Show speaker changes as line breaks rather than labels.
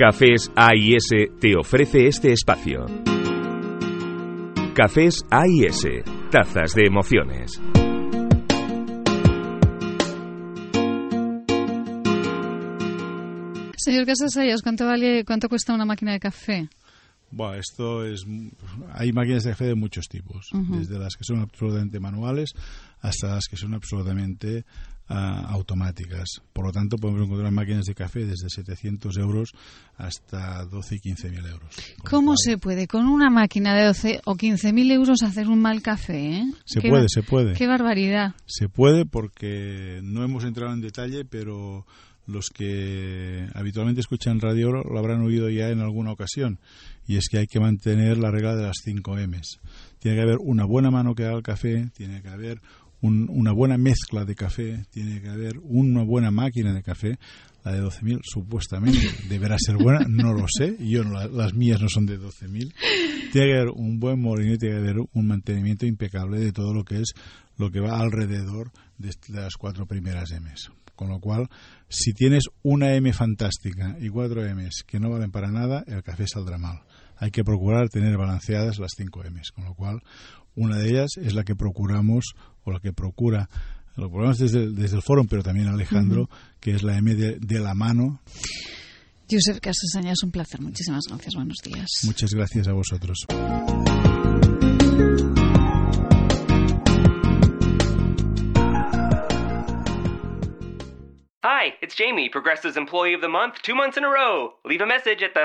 Cafés AIS te ofrece este espacio. Cafés AIS, tazas de emociones.
Señor Casasayas, ¿cuánto vale, cuánto cuesta una máquina de café?
Bueno, esto es. Hay máquinas de café de muchos tipos, desde las que son absolutamente manuales hasta las que son absolutamente ah, automáticas. Por lo tanto, podemos encontrar máquinas de café desde 700 euros hasta 12 y 15 mil euros.
¿Cómo se puede con una máquina de 12 o 15 mil euros hacer un mal café? Eh?
Se puede, se puede.
Qué barbaridad.
Se puede porque no hemos entrado en detalle, pero los que habitualmente escuchan radio lo habrán oído ya en alguna ocasión y es que hay que mantener la regla de las 5 M's. Tiene que haber una buena mano que haga el café, tiene que haber una buena mezcla de café, tiene que haber una buena máquina de café. La de 12.000 supuestamente. Deberá ser buena, no lo sé, yo las mías no son de 12.000. Tiene que haber un buen molinete, tiene que haber un mantenimiento impecable de todo lo que es lo que va alrededor de las cuatro primeras M's. Con lo cual, si tienes una M fantástica y cuatro M's que no valen para nada, el café saldrá mal. Hay que procurar tener balanceadas las 5 M's, con lo cual una de ellas es la que procuramos o la que procura lo procuramos desde, desde el foro, pero también Alejandro, que es la M de, la mano.
Josep Casasaña, es un placer. Muchísimas gracias. Buenos días.
Muchas gracias a vosotros.
Hi, it's Jamie, Progressive's Employee of the Month, two months in a row. Leave a message at the.